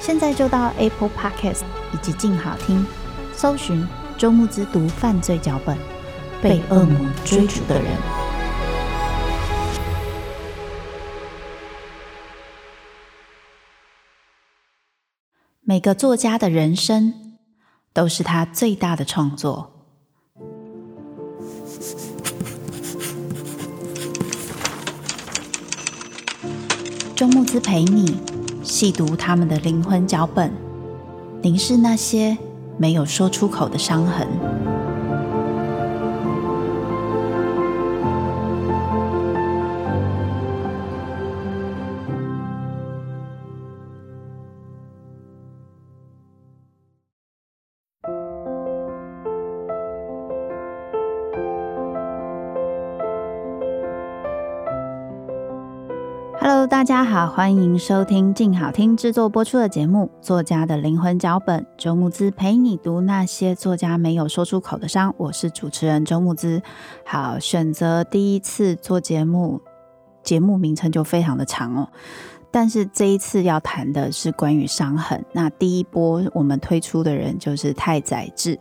现在就到 Apple Podcast 以及静好听，搜寻周慕之读犯罪脚本，被恶魔追逐的人。每个作家的人生都是他最大的创作。周慕之陪你细读他们的灵魂脚本，凝视那些没有说出口的伤痕。Hello，大家好，欢迎收听静好听制作播出的节目《作家的灵魂脚本》，周慕姿陪你读那些作家没有说出口的伤。我是主持人周慕姿。好，选择第一次做节目，节目名称就非常的长哦。但是这一次要谈的是关于伤痕。那第一波我们推出的人就是太宰治。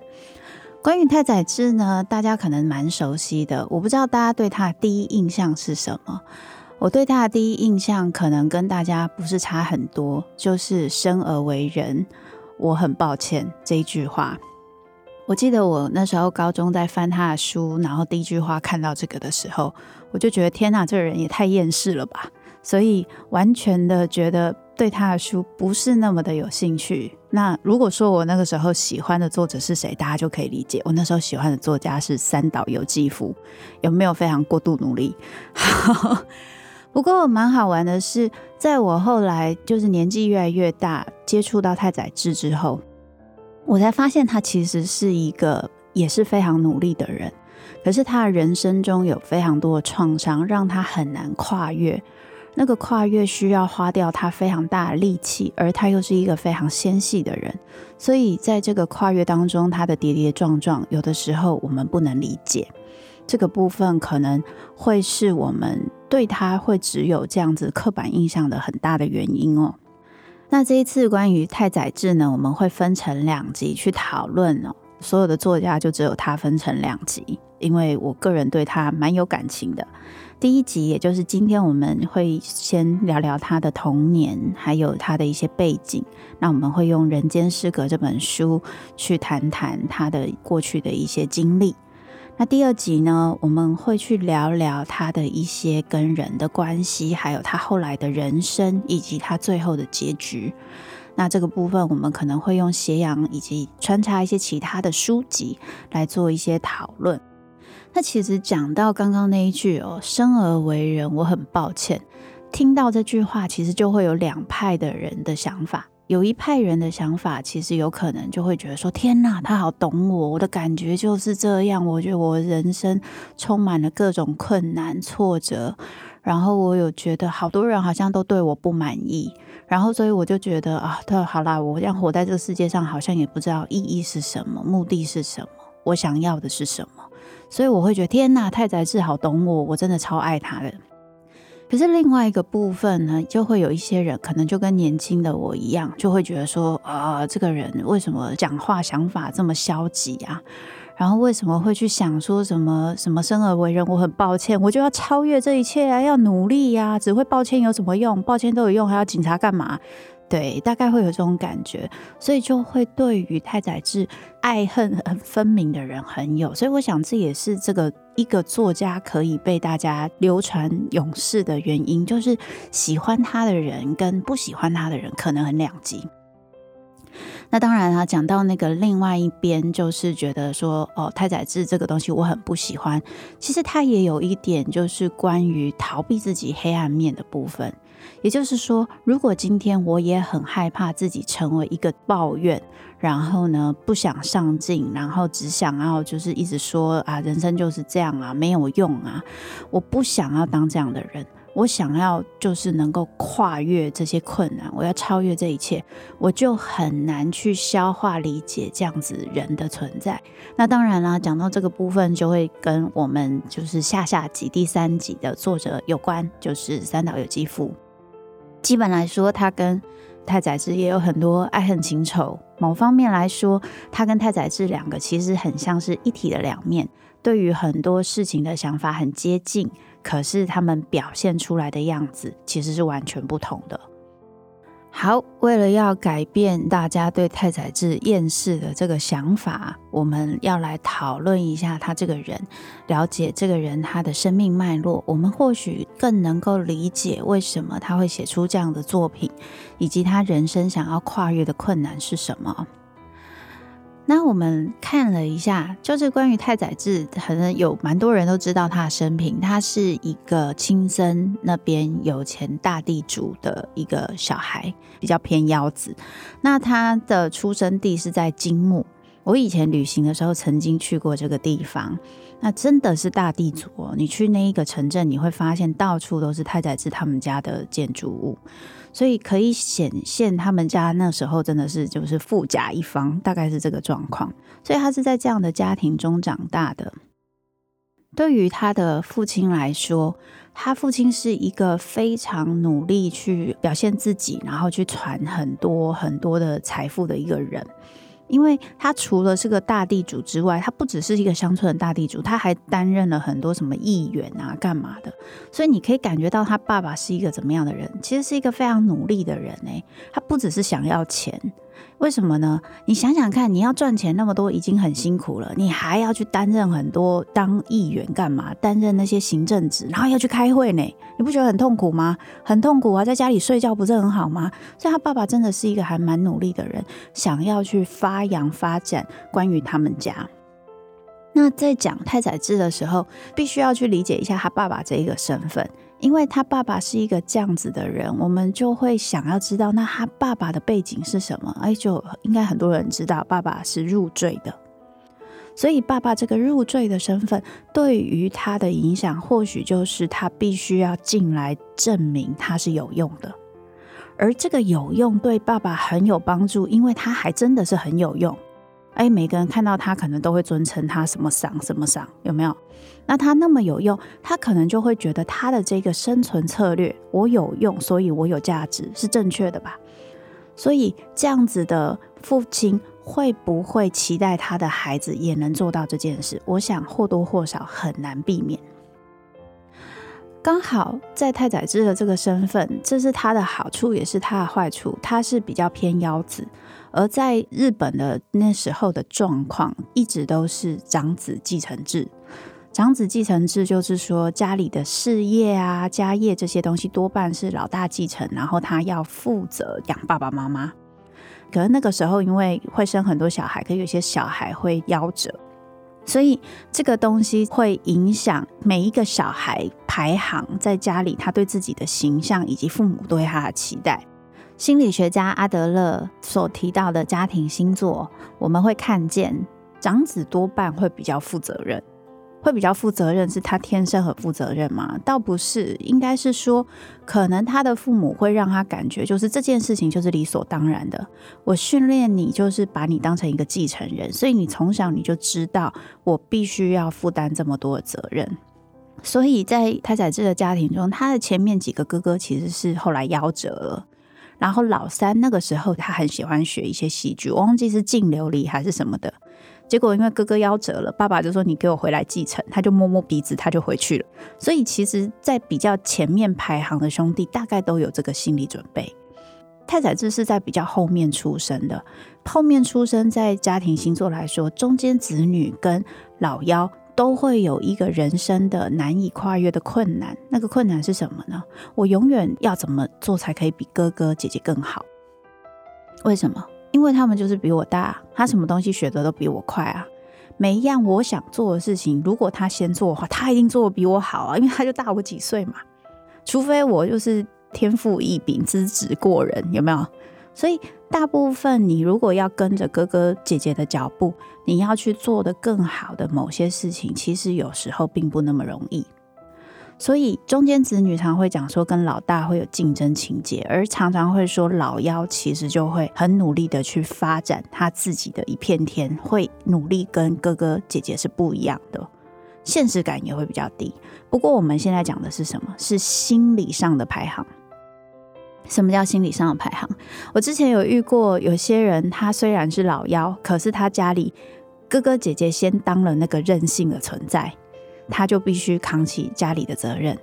关于太宰治呢，大家可能蛮熟悉的，我不知道大家对他的第一印象是什么。我对他的第一印象可能跟大家不是差很多，就是生而为人，我很抱歉这一句话。我记得我那时候高中在翻他的书，然后第一句话看到这个的时候，我就觉得天哪，这个人也太厌世了吧！所以完全的觉得对他的书不是那么的有兴趣。那如果说我那个时候喜欢的作者是谁，大家就可以理解。我那时候喜欢的作家是三岛由纪夫，有没有非常过度努力？不过蛮好玩的是，在我后来就是年纪越来越大，接触到太宰治之后，我才发现他其实是一个也是非常努力的人。可是他的人生中有非常多的创伤，让他很难跨越。那个跨越需要花掉他非常大的力气，而他又是一个非常纤细的人，所以在这个跨越当中，他的跌跌撞撞，有的时候我们不能理解。这个部分可能会是我们对他会只有这样子刻板印象的很大的原因哦。那这一次关于太宰治呢，我们会分成两集去讨论哦。所有的作家就只有他分成两集，因为我个人对他蛮有感情的。第一集也就是今天我们会先聊聊他的童年，还有他的一些背景。那我们会用《人间失格》这本书去谈谈他的过去的一些经历。那第二集呢，我们会去聊聊他的一些跟人的关系，还有他后来的人生，以及他最后的结局。那这个部分，我们可能会用斜阳以及穿插一些其他的书籍来做一些讨论。那其实讲到刚刚那一句哦，生而为人，我很抱歉。听到这句话，其实就会有两派的人的想法。有一派人的想法，其实有可能就会觉得说：“天哪，他好懂我，我的感觉就是这样。我觉得我人生充满了各种困难、挫折，然后我有觉得好多人好像都对我不满意，然后所以我就觉得啊，对，好啦，我这样活在这个世界上，好像也不知道意义是什么，目的是什么，我想要的是什么，所以我会觉得天哪，太宰治好懂我，我真的超爱他的。”可是另外一个部分呢，就会有一些人可能就跟年轻的我一样，就会觉得说啊，这个人为什么讲话想法这么消极啊？然后为什么会去想说什么什么生而为人，我很抱歉，我就要超越这一切啊，要努力呀，只会抱歉有什么用？抱歉都有用，还要警察干嘛？对，大概会有这种感觉，所以就会对于太宰治爱恨很分明的人很有，所以我想这也是这个一个作家可以被大家流传永世的原因，就是喜欢他的人跟不喜欢他的人可能很两极。那当然啊，讲到那个另外一边，就是觉得说，哦，太宰治这个东西我很不喜欢。其实他也有一点，就是关于逃避自己黑暗面的部分。也就是说，如果今天我也很害怕自己成为一个抱怨，然后呢，不想上进，然后只想要就是一直说啊，人生就是这样啊，没有用啊，我不想要当这样的人。我想要就是能够跨越这些困难，我要超越这一切，我就很难去消化理解这样子人的存在。那当然啦，讲到这个部分，就会跟我们就是下下集第三集的作者有关，就是三岛由纪夫。基本来说，他跟太宰治也有很多爱恨情仇。某方面来说，他跟太宰治两个其实很像是一体的两面，对于很多事情的想法很接近。可是他们表现出来的样子其实是完全不同的。好，为了要改变大家对太宰治厌世的这个想法，我们要来讨论一下他这个人，了解这个人他的生命脉络，我们或许更能够理解为什么他会写出这样的作品，以及他人生想要跨越的困难是什么。那我们看了一下，就是关于太宰治，可能有蛮多人都知道他的生平。他是一个青森那边有钱大地主的一个小孩，比较偏腰子。那他的出生地是在金木。我以前旅行的时候曾经去过这个地方，那真的是大地主哦。你去那一个城镇，你会发现到处都是太宰治他们家的建筑物。所以可以显现他们家那时候真的是就是富甲一方，大概是这个状况。所以他是在这样的家庭中长大的。对于他的父亲来说，他父亲是一个非常努力去表现自己，然后去传很多很多的财富的一个人。因为他除了是个大地主之外，他不只是一个乡村的大地主，他还担任了很多什么议员啊、干嘛的。所以你可以感觉到他爸爸是一个怎么样的人，其实是一个非常努力的人诶，他不只是想要钱。为什么呢？你想想看，你要赚钱那么多已经很辛苦了，你还要去担任很多当议员干嘛？担任那些行政职，然后要去开会呢？你不觉得很痛苦吗？很痛苦啊！在家里睡觉不是很好吗？所以他爸爸真的是一个还蛮努力的人，想要去发扬发展关于他们家。那在讲太宰治的时候，必须要去理解一下他爸爸这一个身份。因为他爸爸是一个这样子的人，我们就会想要知道，那他爸爸的背景是什么？哎，就应该很多人知道，爸爸是入赘的，所以爸爸这个入赘的身份对于他的影响，或许就是他必须要进来证明他是有用的，而这个有用对爸爸很有帮助，因为他还真的是很有用。哎，每个人看到他可能都会尊称他什么赏什么赏，有没有？那他那么有用，他可能就会觉得他的这个生存策略，我有用，所以我有价值，是正确的吧？所以这样子的父亲会不会期待他的孩子也能做到这件事？我想或多或少很难避免。刚好在太宰治的这个身份，这是他的好处，也是他的坏处。他是比较偏腰子。而在日本的那时候的状况，一直都是长子继承制。长子继承制就是说，家里的事业啊、家业这些东西，多半是老大继承，然后他要负责养爸爸妈妈。可是那个时候，因为会生很多小孩，可有些小孩会夭折，所以这个东西会影响每一个小孩排行在家里，他对自己的形象以及父母对他的期待。心理学家阿德勒所提到的家庭星座，我们会看见长子多半会比较负责任，会比较负责任，是他天生很负责任吗？倒不是，应该是说，可能他的父母会让他感觉，就是这件事情就是理所当然的。我训练你，就是把你当成一个继承人，所以你从小你就知道，我必须要负担这么多的责任。所以在太宰治的家庭中，他的前面几个哥哥其实是后来夭折了。然后老三那个时候他很喜欢学一些戏剧，我忘记是净琉璃还是什么的。结果因为哥哥夭折了，爸爸就说你给我回来继承，他就摸摸鼻子，他就回去了。所以其实，在比较前面排行的兄弟，大概都有这个心理准备。太宰治是在比较后面出生的，后面出生在家庭星座来说，中间子女跟老幺都会有一个人生的难以跨越的困难。那个困难是什么呢？我永远要怎么做才可以比哥哥姐姐更好？为什么？因为他们就是比我大，他什么东西学的都比我快啊。每一样我想做的事情，如果他先做的话，他一定做的比我好啊，因为他就大我几岁嘛。除非我就是天赋异禀、资质过人，有没有？所以大部分你如果要跟着哥哥姐姐的脚步，你要去做的更好的某些事情，其实有时候并不那么容易。所以中间子女常会讲说跟老大会有竞争情节，而常常会说老幺其实就会很努力的去发展他自己的一片天，会努力跟哥哥姐姐是不一样的，现实感也会比较低。不过我们现在讲的是什么？是心理上的排行。什么叫心理上的排行？我之前有遇过有些人，他虽然是老幺，可是他家里哥哥姐姐先当了那个任性的存在。他就必须扛起家里的责任，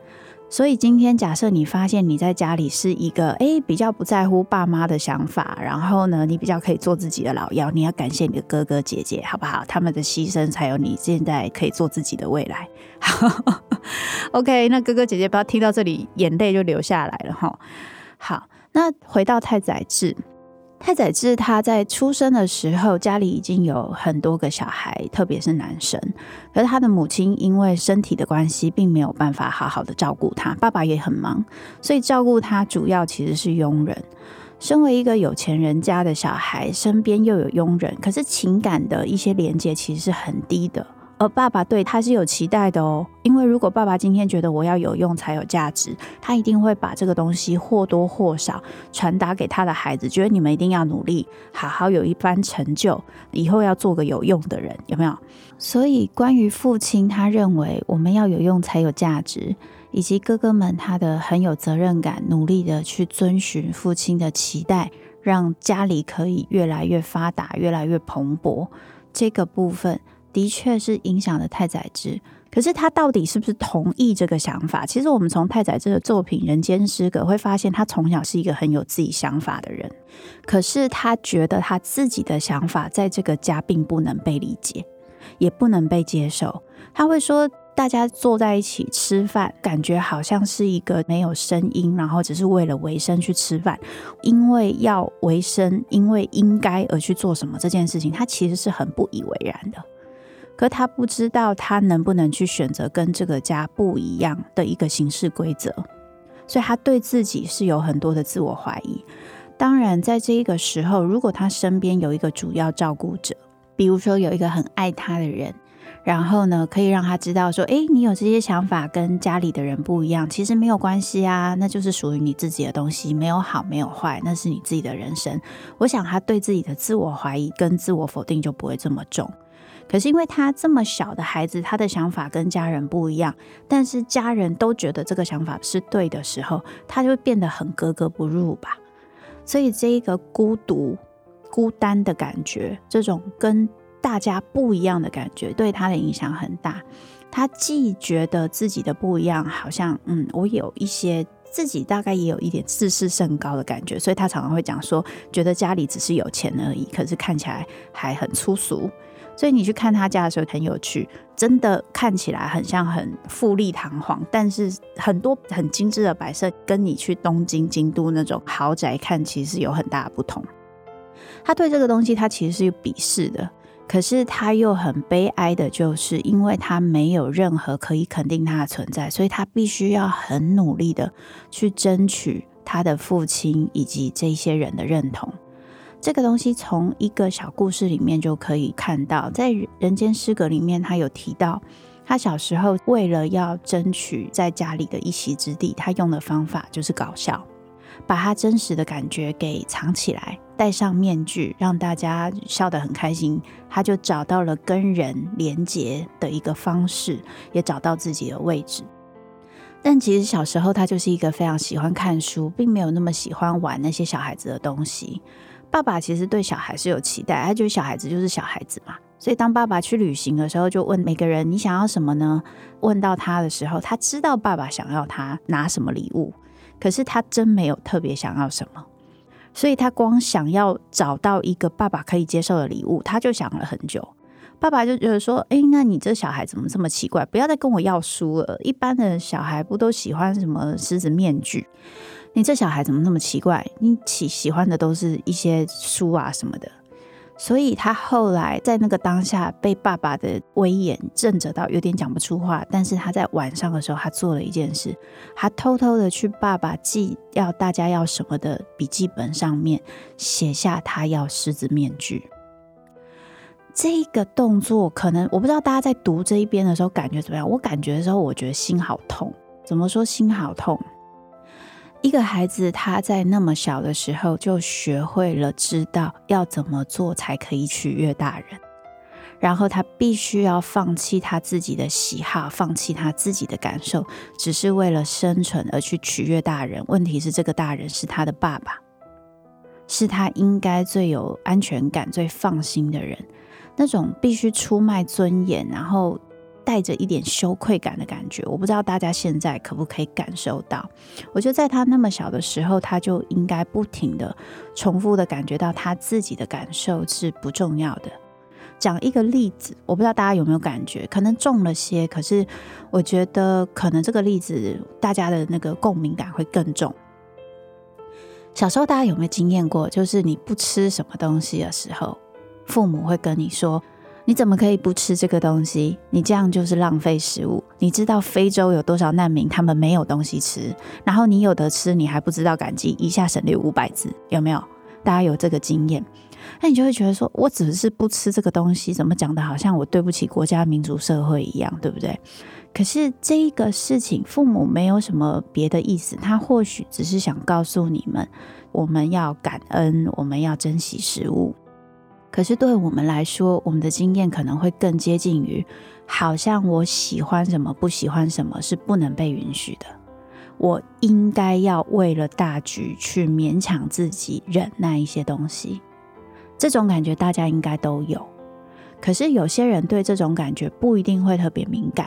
所以今天假设你发现你在家里是一个诶比较不在乎爸妈的想法，然后呢你比较可以做自己的老幺，你要感谢你的哥哥姐姐好不好？他们的牺牲才有你现在可以做自己的未来。OK，那哥哥姐姐不要听到这里眼泪就流下来了哈。好，那回到太宰治。太宰治他在出生的时候，家里已经有很多个小孩，特别是男生。可是他的母亲因为身体的关系，并没有办法好好的照顾他。爸爸也很忙，所以照顾他主要其实是佣人。身为一个有钱人家的小孩，身边又有佣人，可是情感的一些连接其实是很低的。而爸爸对他是有期待的哦，因为如果爸爸今天觉得我要有用才有价值，他一定会把这个东西或多或少传达给他的孩子，觉得你们一定要努力，好好有一番成就，以后要做个有用的人，有没有？所以关于父亲，他认为我们要有用才有价值，以及哥哥们他的很有责任感，努力的去遵循父亲的期待，让家里可以越来越发达，越来越蓬勃，这个部分。的确是影响了太宰治，可是他到底是不是同意这个想法？其实我们从太宰治的作品《人间失格》会发现，他从小是一个很有自己想法的人，可是他觉得他自己的想法在这个家并不能被理解，也不能被接受。他会说，大家坐在一起吃饭，感觉好像是一个没有声音，然后只是为了维生去吃饭，因为要维生，因为应该而去做什么这件事情，他其实是很不以为然的。可他不知道他能不能去选择跟这个家不一样的一个行事规则，所以他对自己是有很多的自我怀疑。当然，在这一个时候，如果他身边有一个主要照顾者，比如说有一个很爱他的人，然后呢，可以让他知道说：“诶，你有这些想法跟家里的人不一样，其实没有关系啊，那就是属于你自己的东西，没有好，没有坏，那是你自己的人生。”我想他对自己的自我怀疑跟自我否定就不会这么重。可是因为他这么小的孩子，他的想法跟家人不一样，但是家人都觉得这个想法是对的时候，他就会变得很格格不入吧。所以这一个孤独、孤单的感觉，这种跟大家不一样的感觉，对他的影响很大。他既觉得自己的不一样，好像嗯，我有一些自己大概也有一点自视甚高的感觉，所以他常常会讲说，觉得家里只是有钱而已，可是看起来还很粗俗。所以你去看他家的时候很有趣，真的看起来很像很富丽堂皇，但是很多很精致的摆设，跟你去东京京都那种豪宅看，其实有很大的不同。他对这个东西他其实是鄙视的，可是他又很悲哀的，就是因为他没有任何可以肯定他的存在，所以他必须要很努力的去争取他的父亲以及这些人的认同。这个东西从一个小故事里面就可以看到，在《人间失格》里面，他有提到，他小时候为了要争取在家里的一席之地，他用的方法就是搞笑，把他真实的感觉给藏起来，戴上面具，让大家笑得很开心。他就找到了跟人连接的一个方式，也找到自己的位置。但其实小时候他就是一个非常喜欢看书，并没有那么喜欢玩那些小孩子的东西。爸爸其实对小孩是有期待，他觉得小孩子就是小孩子嘛，所以当爸爸去旅行的时候，就问每个人：“你想要什么呢？”问到他的时候，他知道爸爸想要他拿什么礼物，可是他真没有特别想要什么。所以他光想要找到一个爸爸可以接受的礼物，他就想了很久。爸爸就觉得说：“哎，那你这小孩怎么这么奇怪？不要再跟我要书了。一般的小孩不都喜欢什么狮子面具？你这小孩怎么那么奇怪？你喜喜欢的都是一些书啊什么的。”所以他后来在那个当下被爸爸的威严震着到，有点讲不出话。但是他在晚上的时候，他做了一件事，他偷偷的去爸爸寄要大家要什么的笔记本上面写下他要狮子面具。这个动作可能我不知道大家在读这一边的时候感觉怎么样？我感觉的时候，我觉得心好痛。怎么说心好痛？一个孩子他在那么小的时候就学会了知道要怎么做才可以取悦大人，然后他必须要放弃他自己的喜好，放弃他自己的感受，只是为了生存而去取悦大人。问题是这个大人是他的爸爸，是他应该最有安全感、最放心的人。那种必须出卖尊严，然后带着一点羞愧感的感觉，我不知道大家现在可不可以感受到。我觉得在他那么小的时候，他就应该不停地重复地感觉到他自己的感受是不重要的。讲一个例子，我不知道大家有没有感觉，可能重了些，可是我觉得可能这个例子大家的那个共鸣感会更重。小时候大家有没有经验过，就是你不吃什么东西的时候，父母会跟你说：“你怎么可以不吃这个东西？你这样就是浪费食物。你知道非洲有多少难民，他们没有东西吃，然后你有得吃，你还不知道感激，一下省略五百字，有没有？大家有这个经验？那你就会觉得说，我只是不吃这个东西，怎么讲的好像我对不起国家、民族、社会一样，对不对？可是这个事情，父母没有什么别的意思，他或许只是想告诉你们，我们要感恩，我们要珍惜食物。”可是对我们来说，我们的经验可能会更接近于，好像我喜欢什么，不喜欢什么是不能被允许的。我应该要为了大局去勉强自己忍耐一些东西。这种感觉大家应该都有。可是有些人对这种感觉不一定会特别敏感，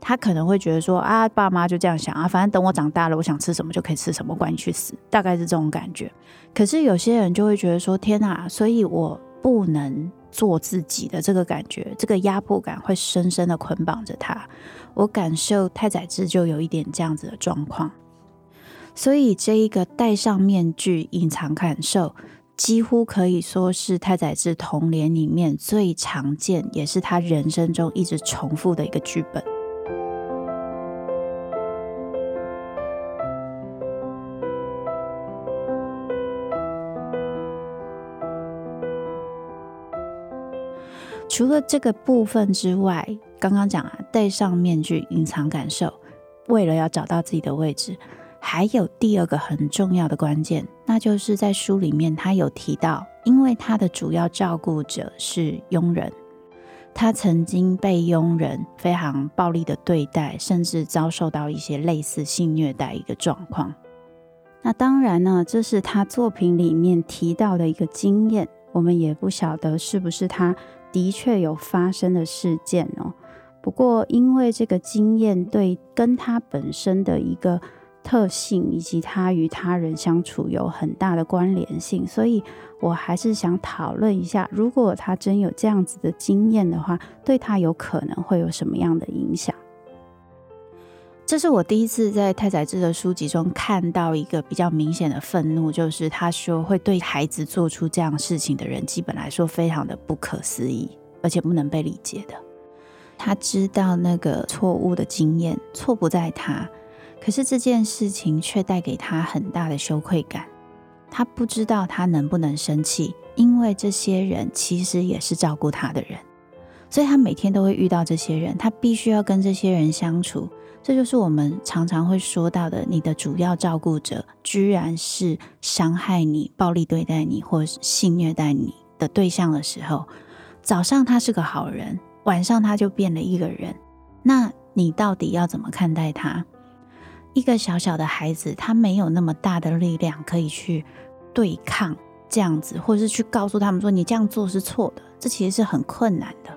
他可能会觉得说啊，爸妈就这样想啊，反正等我长大了，我想吃什么就可以吃什么，管你去死，大概是这种感觉。可是有些人就会觉得说，天哪，所以我。不能做自己的这个感觉，这个压迫感会深深的捆绑着他。我感受太宰治就有一点这样子的状况，所以这一个戴上面具隐藏感受，几乎可以说是太宰治童年里面最常见，也是他人生中一直重复的一个剧本。除了这个部分之外，刚刚讲啊，戴上面具隐藏感受，为了要找到自己的位置，还有第二个很重要的关键，那就是在书里面他有提到，因为他的主要照顾者是佣人，他曾经被佣人非常暴力的对待，甚至遭受到一些类似性虐待一个状况。那当然呢，这是他作品里面提到的一个经验，我们也不晓得是不是他。的确有发生的事件哦，不过因为这个经验对跟他本身的一个特性以及他与他人相处有很大的关联性，所以我还是想讨论一下，如果他真有这样子的经验的话，对他有可能会有什么样的影响？这是我第一次在太宰治的书籍中看到一个比较明显的愤怒，就是他说会对孩子做出这样事情的人，基本来说非常的不可思议，而且不能被理解的。他知道那个错误的经验，错不在他，可是这件事情却带给他很大的羞愧感。他不知道他能不能生气，因为这些人其实也是照顾他的人，所以他每天都会遇到这些人，他必须要跟这些人相处。这就是我们常常会说到的，你的主要照顾者居然是伤害你、暴力对待你或性虐待你的对象的时候，早上他是个好人，晚上他就变了一个人。那你到底要怎么看待他？一个小小的孩子，他没有那么大的力量可以去对抗这样子，或者是去告诉他们说你这样做是错的，这其实是很困难的。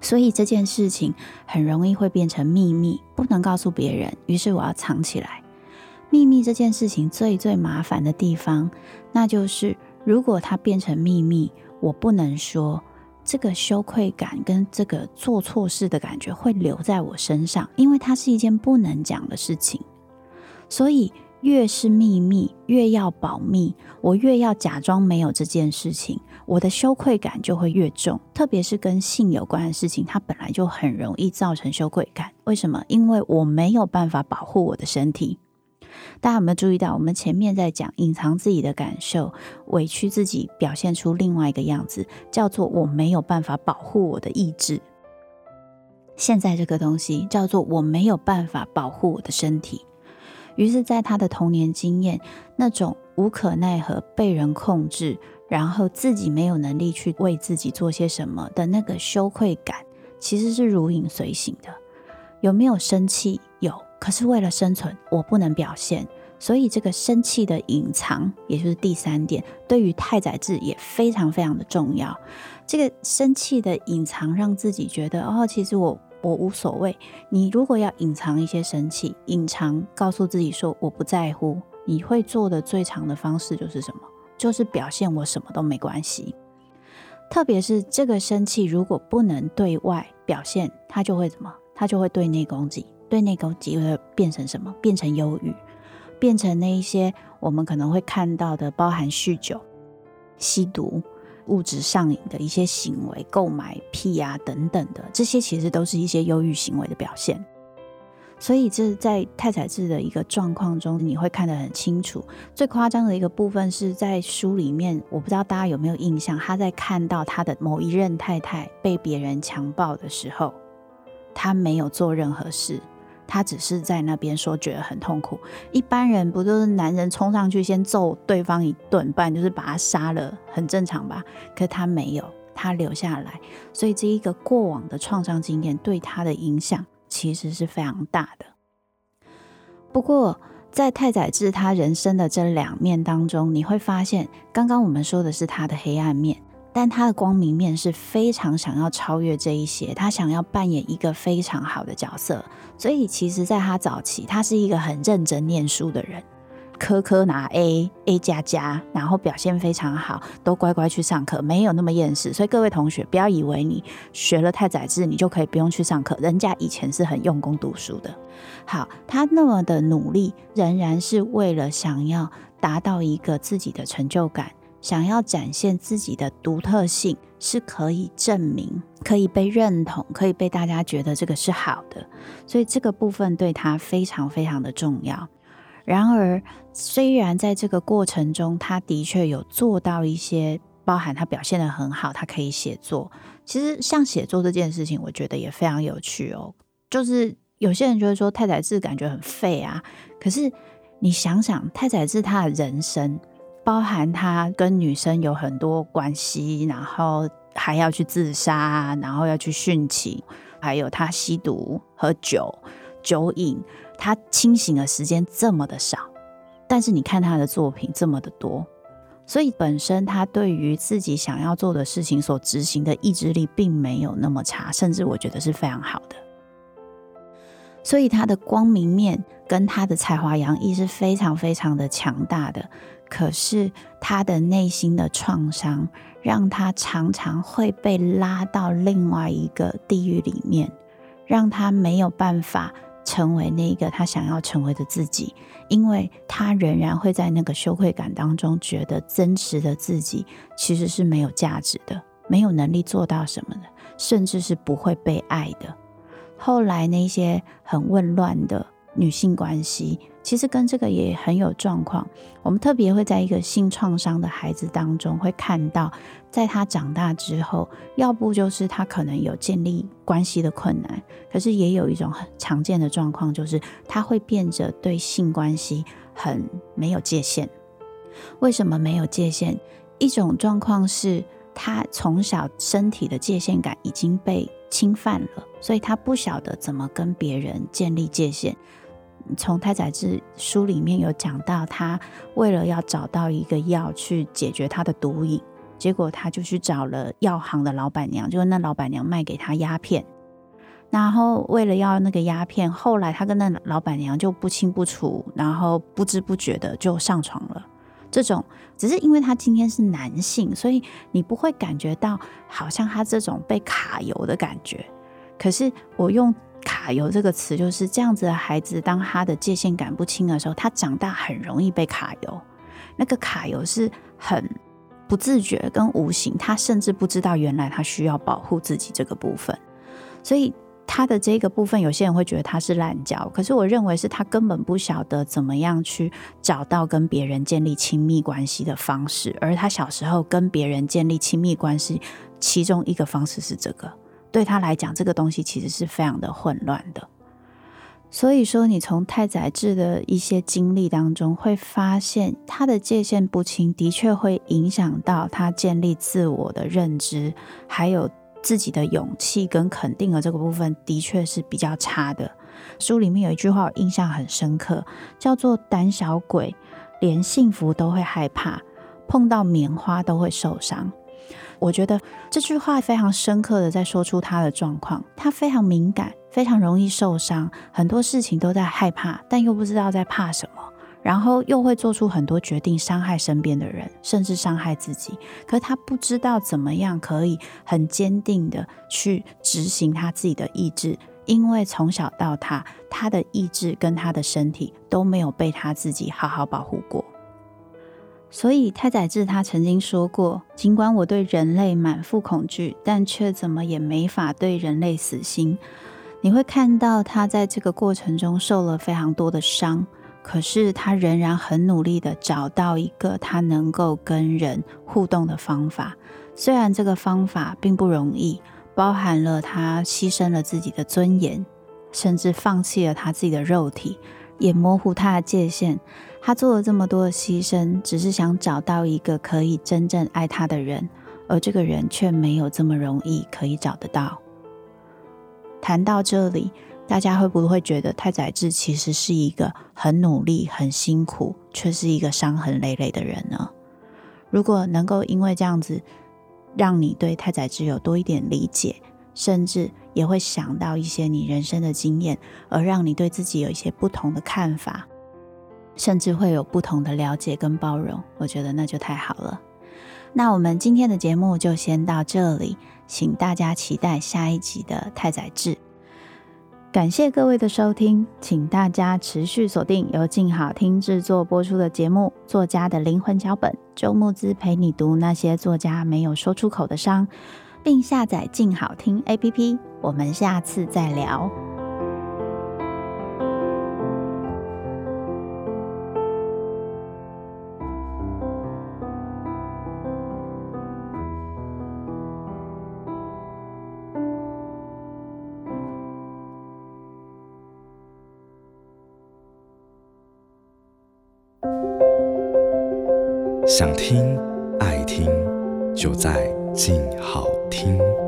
所以这件事情很容易会变成秘密，不能告诉别人。于是我要藏起来。秘密这件事情最最麻烦的地方，那就是如果它变成秘密，我不能说，这个羞愧感跟这个做错事的感觉会留在我身上，因为它是一件不能讲的事情。所以越是秘密，越要保密，我越要假装没有这件事情，我的羞愧感就会越重。特别是跟性有关的事情，它本来就很容易造成羞愧感。为什么？因为我没有办法保护我的身体。大家有没有注意到，我们前面在讲隐藏自己的感受，委屈自己，表现出另外一个样子，叫做我没有办法保护我的意志。现在这个东西叫做我没有办法保护我的身体。于是，在他的童年经验，那种无可奈何被人控制，然后自己没有能力去为自己做些什么的那个羞愧感，其实是如影随形的。有没有生气？有。可是为了生存，我不能表现，所以这个生气的隐藏，也就是第三点，对于太宰治也非常非常的重要。这个生气的隐藏，让自己觉得哦，其实我我无所谓。你如果要隐藏一些生气，隐藏，告诉自己说我不在乎，你会做的最长的方式就是什么？就是表现我什么都没关系。特别是这个生气，如果不能对外表现，他就会怎么？他就会对内攻击。对内攻击会变成什么？变成忧郁，变成那一些我们可能会看到的，包含酗酒、吸毒、物质上瘾的一些行为，购买癖啊等等的，这些其实都是一些忧郁行为的表现。所以这在太宰治的一个状况中，你会看得很清楚。最夸张的一个部分是在书里面，我不知道大家有没有印象，他在看到他的某一任太太被别人强暴的时候，他没有做任何事。他只是在那边说觉得很痛苦。一般人不都是男人冲上去先揍对方一顿，不然就是把他杀了，很正常吧？可他没有，他留下来。所以这一个过往的创伤经验对他的影响其实是非常大的。不过在太宰治他人生的这两面当中，你会发现，刚刚我们说的是他的黑暗面。但他的光明面是非常想要超越这一些，他想要扮演一个非常好的角色，所以其实，在他早期，他是一个很认真念书的人，科科拿 A A 加加，然后表现非常好，都乖乖去上课，没有那么厌世。所以各位同学，不要以为你学了太宰治，你就可以不用去上课，人家以前是很用功读书的。好，他那么的努力，仍然是为了想要达到一个自己的成就感。想要展现自己的独特性，是可以证明、可以被认同、可以被大家觉得这个是好的，所以这个部分对他非常非常的重要。然而，虽然在这个过程中，他的确有做到一些，包含他表现的很好，他可以写作。其实，像写作这件事情，我觉得也非常有趣哦。就是有些人就会说太宰治感觉很废啊，可是你想想，太宰治他的人生。包含他跟女生有很多关系，然后还要去自杀，然后要去殉情，还有他吸毒、喝酒、酒瘾，他清醒的时间这么的少，但是你看他的作品这么的多，所以本身他对于自己想要做的事情所执行的意志力并没有那么差，甚至我觉得是非常好的。所以他的光明面跟他的才华洋溢是非常非常的强大的。可是他的内心的创伤，让他常常会被拉到另外一个地狱里面，让他没有办法成为那个他想要成为的自己，因为他仍然会在那个羞愧感当中，觉得真实的自己其实是没有价值的，没有能力做到什么的，甚至是不会被爱的。后来那些很混乱的女性关系。其实跟这个也很有状况。我们特别会在一个性创伤的孩子当中，会看到，在他长大之后，要不就是他可能有建立关系的困难，可是也有一种很常见的状况，就是他会变着对性关系很没有界限。为什么没有界限？一种状况是他从小身体的界限感已经被侵犯了，所以他不晓得怎么跟别人建立界限。从太宰治书里面有讲到，他为了要找到一个药去解决他的毒瘾，结果他就去找了药行的老板娘，就是那老板娘卖给他鸦片，然后为了要那个鸦片，后来他跟那老板娘就不清不楚，然后不知不觉的就上床了。这种只是因为他今天是男性，所以你不会感觉到好像他这种被卡油的感觉。可是我用“卡油”这个词，就是这样子的孩子，当他的界限感不清的时候，他长大很容易被卡油。那个卡油是很不自觉跟无形，他甚至不知道原来他需要保护自己这个部分，所以。他的这个部分，有些人会觉得他是滥交，可是我认为是他根本不晓得怎么样去找到跟别人建立亲密关系的方式，而他小时候跟别人建立亲密关系，其中一个方式是这个，对他来讲，这个东西其实是非常的混乱的。所以说，你从太宰治的一些经历当中会发现，他的界限不清，的确会影响到他建立自我的认知，还有。自己的勇气跟肯定的这个部分，的确是比较差的。书里面有一句话，我印象很深刻，叫做“胆小鬼连幸福都会害怕，碰到棉花都会受伤”。我觉得这句话非常深刻的在说出他的状况，他非常敏感，非常容易受伤，很多事情都在害怕，但又不知道在怕什么。然后又会做出很多决定，伤害身边的人，甚至伤害自己。可他不知道怎么样可以很坚定的去执行他自己的意志，因为从小到大，他的意志跟他的身体都没有被他自己好好保护过。所以太宰治他曾经说过：“尽管我对人类满腹恐惧，但却怎么也没法对人类死心。”你会看到他在这个过程中受了非常多的伤。可是他仍然很努力的找到一个他能够跟人互动的方法，虽然这个方法并不容易，包含了他牺牲了自己的尊严，甚至放弃了他自己的肉体，也模糊他的界限。他做了这么多的牺牲，只是想找到一个可以真正爱他的人，而这个人却没有这么容易可以找得到。谈到这里。大家会不会觉得太宰治其实是一个很努力、很辛苦，却是一个伤痕累累的人呢？如果能够因为这样子，让你对太宰治有多一点理解，甚至也会想到一些你人生的经验，而让你对自己有一些不同的看法，甚至会有不同的了解跟包容，我觉得那就太好了。那我们今天的节目就先到这里，请大家期待下一集的太宰治。感谢各位的收听，请大家持续锁定由静好听制作播出的节目《作家的灵魂脚本》，周慕姿陪你读那些作家没有说出口的伤，并下载静好听 APP。我们下次再聊。想听，爱听，就在静好听。